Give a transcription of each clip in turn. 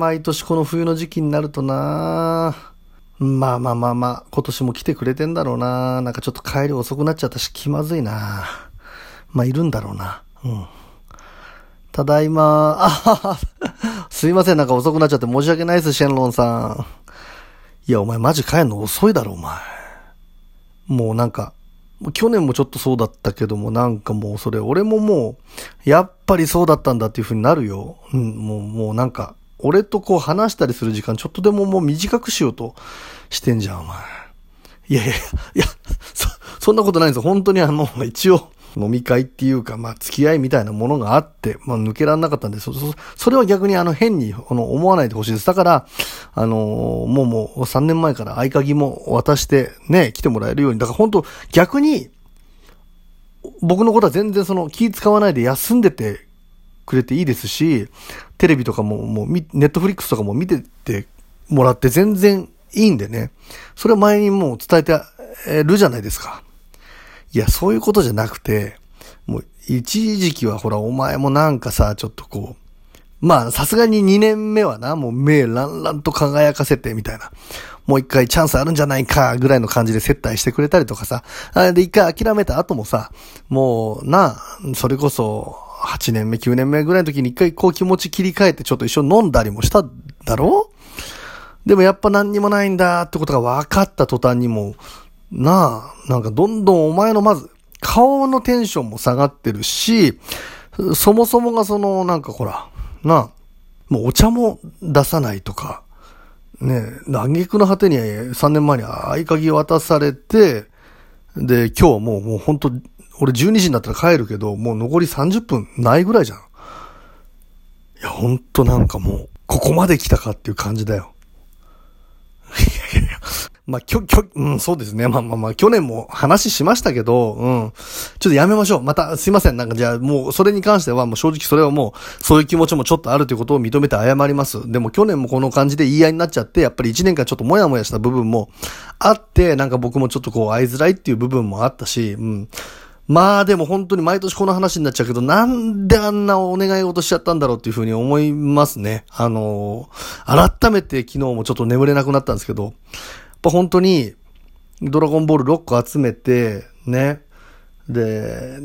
毎年この冬の時期になるとなまあまあまあまあ、今年も来てくれてんだろうななんかちょっと帰り遅くなっちゃったし気まずいなまあいるんだろうな。うん。ただいま、あはは、すいません、なんか遅くなっちゃって申し訳ないです、シェンロンさん。いや、お前マジ帰んの遅いだろ、お前。もうなんか、去年もちょっとそうだったけども、なんかもうそれ、俺ももう、やっぱりそうだったんだっていう風になるよ。うん、もう、もうなんか、俺とこう話したりする時間ちょっとでももう短くしようとしてんじゃん、お前。いやいや、いや、そ、そんなことないんですよ。本当にあの、一応、飲み会っていうか、まあ、付き合いみたいなものがあって、まあ、抜けられなかったんで、そ、そ、それは逆にあの、変に、この、思わないでほしいです。だから、あのー、もうもう、3年前から合鍵も渡して、ね、来てもらえるように。だから本当逆に、僕のことは全然その、気使わないで休んでてくれていいですし、テレビとかも、もう、ネットフリックスとかも見ててもらって全然いいんでね。それは前にもう伝えてるじゃないですか。いや、そういうことじゃなくて、もう、一時期はほら、お前もなんかさ、ちょっとこう、まあ、さすがに2年目はな、もう目ランランと輝かせて、みたいな。もう一回チャンスあるんじゃないか、ぐらいの感じで接待してくれたりとかさ。で、一回諦めた後もさ、もう、な、それこそ、8年目、9年目ぐらいの時に一回こう気持ち切り替えてちょっと一緒に飲んだりもしただろ？でもやっぱ何にもないんだってことが分かった途端にもなあ、なんかどんどんお前のまず、顔のテンションも下がってるし、そもそもがその、なんかほら、なあ、もうお茶も出さないとか、ねえ、嘆くの果てに3年前に合鍵渡されて、で、今日もう、もう本当俺12時になったら帰るけど、もう残り30分ないぐらいじゃん。いや、ほんとなんかもう、ここまで来たかっていう感じだよ。いやいやいや、まあ、きょ、きょ、うん、そうですね。まあまあまあ、去年も話しましたけど、うん。ちょっとやめましょう。また、すいません。なんかじゃあ、もう、それに関しては、もう正直それはもう、そういう気持ちもちょっとあるということを認めて謝ります。でも去年もこの感じで言い合いになっちゃって、やっぱり1年間ちょっともやもやした部分もあって、なんか僕もちょっとこう、会いづらいっていう部分もあったし、うん。まあでも本当に毎年この話になっちゃうけど、なんであんなお願い事しちゃったんだろうっていうふうに思いますね。あのー、改めて昨日もちょっと眠れなくなったんですけど、やっぱ本当に、ドラゴンボール6個集めて、ね。で、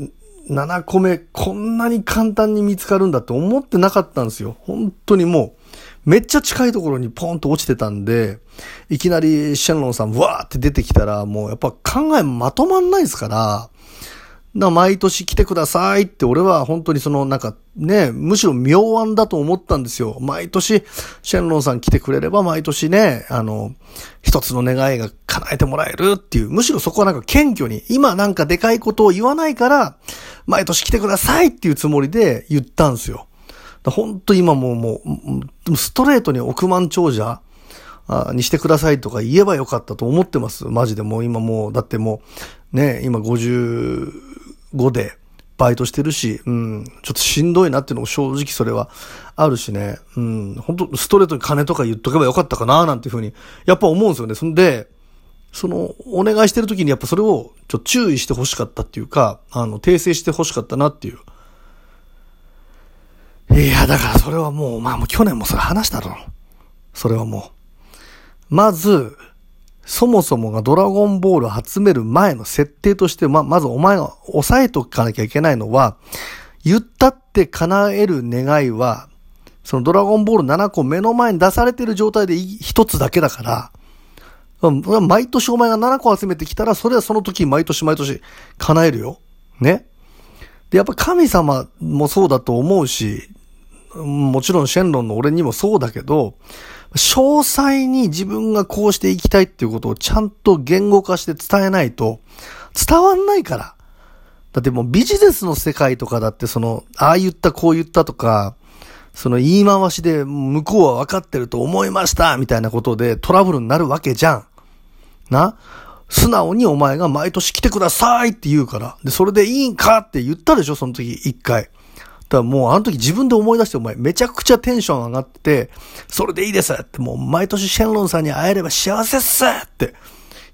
7個目、こんなに簡単に見つかるんだって思ってなかったんですよ。本当にもう、めっちゃ近いところにポンと落ちてたんで、いきなりシェンロンさん、わーって出てきたら、もうやっぱ考えまとまんないですから、だ毎年来てくださいって俺は本当にそのなんかね、むしろ妙案だと思ったんですよ。毎年、シェンロンさん来てくれれば毎年ね、あの、一つの願いが叶えてもらえるっていう、むしろそこはなんか謙虚に、今なんかでかいことを言わないから、毎年来てくださいっていうつもりで言ったんですよ。本当今もうもう、ストレートに億万長者にしてくださいとか言えばよかったと思ってます。マジでもう今もう、だってもう、ね、今50、5でバイトしてるし、うん、ちょっとしんどいなっていうのも正直それはあるしね、うん、本当ストレートに金とか言っとけばよかったかななんていうふうに、やっぱ思うんですよね。そんで、その、お願いしてる時にやっぱそれをちょっと注意して欲しかったっていうか、あの、訂正して欲しかったなっていう。いや、だからそれはもう、まあもう去年もそれ話したろ。それはもう。まず、そもそもがドラゴンボール集める前の設定として、ま、まずお前が押さえとかなきゃいけないのは、言ったって叶える願いは、そのドラゴンボール7個目の前に出されてる状態で一つだけだから、毎年お前が7個集めてきたら、それはその時毎年毎年叶えるよ。ね。で、やっぱ神様もそうだと思うし、もちろんシェンロンの俺にもそうだけど、詳細に自分がこうしていきたいっていうことをちゃんと言語化して伝えないと伝わんないから。だってもうビジネスの世界とかだってその、ああ言ったこう言ったとか、その言い回しで向こうは分かってると思いましたみたいなことでトラブルになるわけじゃん。な？素直にお前が毎年来てくださいって言うから。で、それでいいんかって言ったでしょその時一回。だからもうあの時自分で思い出してお前めちゃくちゃテンション上がってて、それでいいですってもう毎年シェンロンさんに会えれば幸せっすって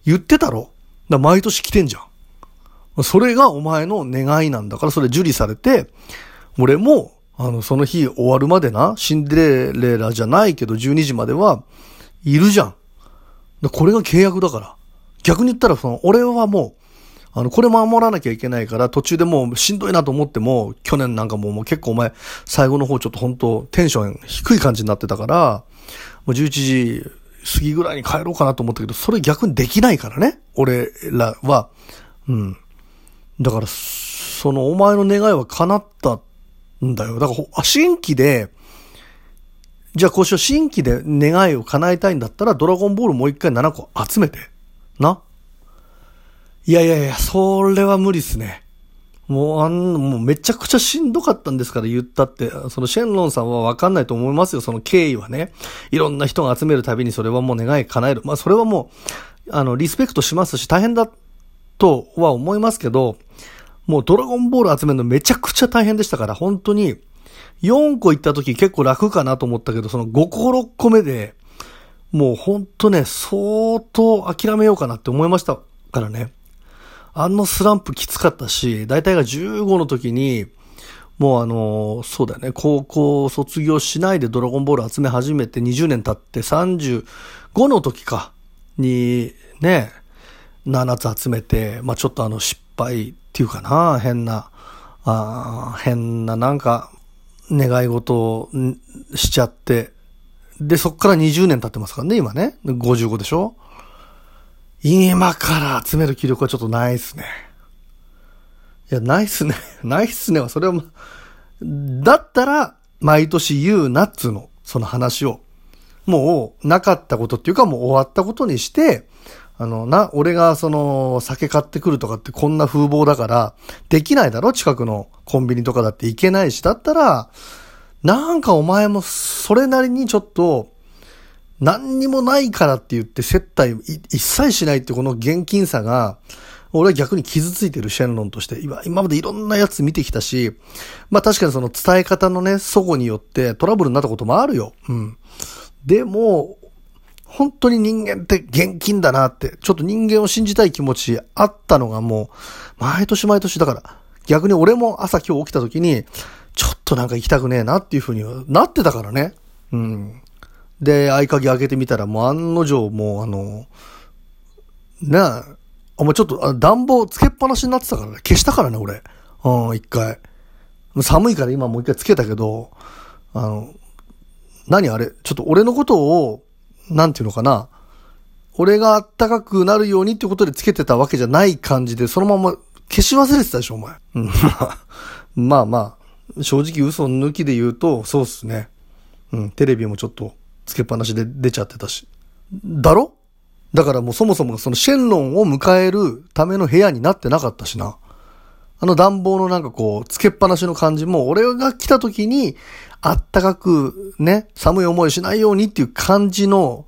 言ってたろ？だ毎年来てんじゃん。それがお前の願いなんだからそれ受理されて、俺も、あの、その日終わるまでな、シンデレラじゃないけど12時まではいるじゃん。これが契約だから。逆に言ったら、その、俺はもう、あの、これ守らなきゃいけないから、途中でもうしんどいなと思っても、去年なんかもうもう結構お前、最後の方ちょっと本当テンション低い感じになってたから、もう11時過ぎぐらいに帰ろうかなと思ったけど、それ逆にできないからね。俺らは。うん。だから、そのお前の願いは叶ったんだよ。だから、新規で、じゃあこうしよう、新規で願いを叶えたいんだったら、ドラゴンボールもう一回7個集めて。な。いやいやいや、それは無理っすね。もうあん、もうめちゃくちゃしんどかったんですから言ったって、そのシェンロンさんはわかんないと思いますよ、その経緯はね。いろんな人が集めるたびにそれはもう願い叶える。まあそれはもう、あの、リスペクトしますし大変だとは思いますけど、もうドラゴンボール集めるのめちゃくちゃ大変でしたから、本当に、4個行った時結構楽かなと思ったけど、その5個6個目で、もうほんとね、相当諦めようかなって思いましたからね。あのスランプきつかったし、大体が15の時に、もうあの、そうだよね、高校卒業しないでドラゴンボール集め始めて20年経って35の時か、に、ね、7つ集めて、まあちょっとあの失敗っていうかな、変な、あ変ななんか、願い事をしちゃって、で、そっから20年経ってますからね、今ね。55でしょ今から集める気力はちょっとないっすね。いや、ないっすね。ないっすねは、それは、だったら、毎年言うなっつうの。その話を。もう、なかったことっていうかもう終わったことにして、あの、な、俺がその、酒買ってくるとかってこんな風貌だから、できないだろ？近くのコンビニとかだって行けないし、だったら、なんかお前もそれなりにちょっと、何にもないからって言って接待一切しないってこの現金さが、俺は逆に傷ついてるシェンロンとして、今、今までいろんなやつ見てきたし、まあ確かにその伝え方のね、祖母によってトラブルになったこともあるよ。うん。でも、本当に人間って現金だなって、ちょっと人間を信じたい気持ちあったのがもう、毎年毎年だから、逆に俺も朝今日起きた時に、ちょっとなんか行きたくねえなっていう風にはなってたからね。うん。で、合鍵開けてみたらもう案の定もうあの、なあ、お前ちょっと暖房つけっぱなしになってたからね。消したからね、俺。うん、一回。寒いから今もう一回つけたけど、あの、何あれちょっと俺のことを、なんていうのかな。俺が暖かくなるようにってことでつけてたわけじゃない感じで、そのまま消し忘れてたでしょ、お前。うん、まあまあ、正直嘘抜きで言うと、そうっすね。うん、テレビもちょっとつけっぱなしで出ちゃってたし。だろ？だからもうそもそもそのシェンロンを迎えるための部屋になってなかったしな。あの暖房のなんかこう、つけっぱなしの感じも、俺が来た時に、あったかくね、寒い思いしないようにっていう感じの、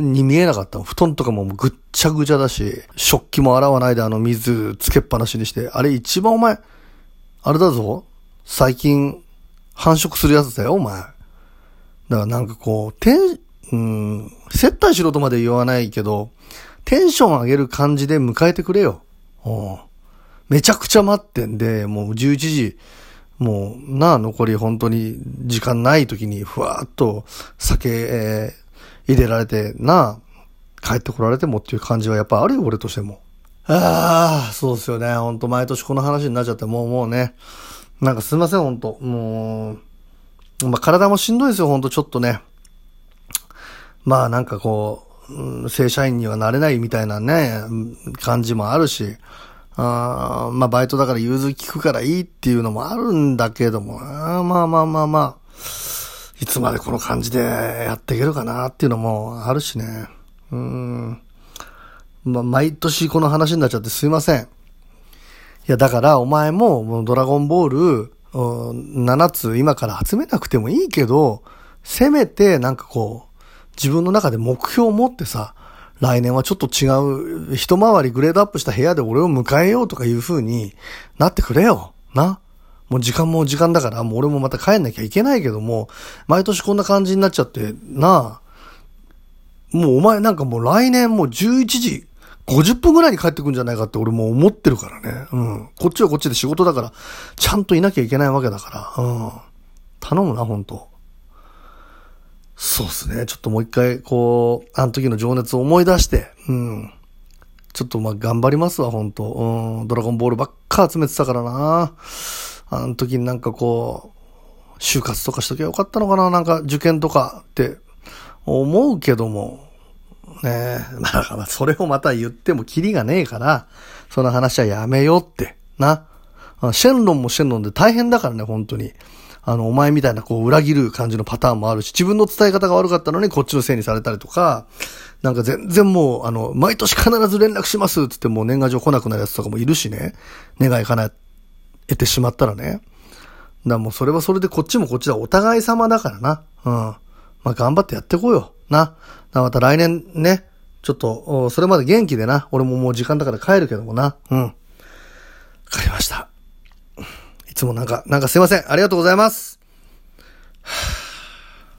に見えなかった。布団とかもぐっちゃぐちゃだし、食器も洗わないであの水つけっぱなしにして、あれ一番お前、あれだぞ最近、繁殖するやつだよ、お前。だからなんかこう、テン、うん、接待しろとまで言わないけど、テンション上げる感じで迎えてくれよ。めちゃくちゃ待ってんで、もう11時、もう、なあ、残り本当に時間ない時に、ふわーっと酒、えー、入れられて、なあ、帰ってこられてもっていう感じはやっぱあるよ、俺としても。ああ、そうですよね。ほんと毎年この話になっちゃって、もうもうね。なんかすいません、ほんと。もう、まあ体もしんどいですよ、ほんとちょっとね。まあなんかこう、うん、正社員にはなれないみたいなね、感じもあるし。あまあ、バイトだから融通聞くからいいっていうのもあるんだけども、あまあまあまあまあ、いつまでこの感じでやっていけるかなっていうのもあるしね。うん。まあ、毎年この話になっちゃってすいません。いや、だからお前も、ドラゴンボール、7つ今から集めなくてもいいけど、せめてなんかこう、自分の中で目標を持ってさ、来年はちょっと違う、一回りグレードアップした部屋で俺を迎えようとかいう風になってくれよ。な。もう時間も時間だから、もう俺もまた帰んなきゃいけないけども、毎年こんな感じになっちゃって、なあ。もうお前なんかもう来年もう11時50分ぐらいに帰ってくんじゃないかって俺も思ってるからね。うん。こっちはこっちで仕事だから、ちゃんといなきゃいけないわけだから。うん。頼むな、本当そうっすね。ちょっともう一回、こう、あの時の情熱を思い出して、うん。ちょっとまあ頑張りますわ、本当うん。ドラゴンボールばっか集めてたからな。あの時になんかこう、就活とかしときゃよかったのかななんか受験とかって思うけども、ねえ、まあ、それをまた言ってもキリがねえから、その話はやめようって、な。シェンロンもシェンロンで大変だからね、本当に。あの、お前みたいなこう裏切る感じのパターンもあるし、自分の伝え方が悪かったのにこっちのせいにされたりとか、なんか全然もう、あの、毎年必ず連絡しますってってもう年賀状来なくなるやつとかもいるしね。願い叶えてしまったらね。だもうそれはそれでこっちもこっちだ。お互い様だからな。うん。まあ頑張ってやっていこうよ。な。また来年ね、ちょっと、それまで元気でな。俺ももう時間だから帰るけどもな。うん。わかりました。いつもなんか、なんかすいません。ありがとうございます。はあ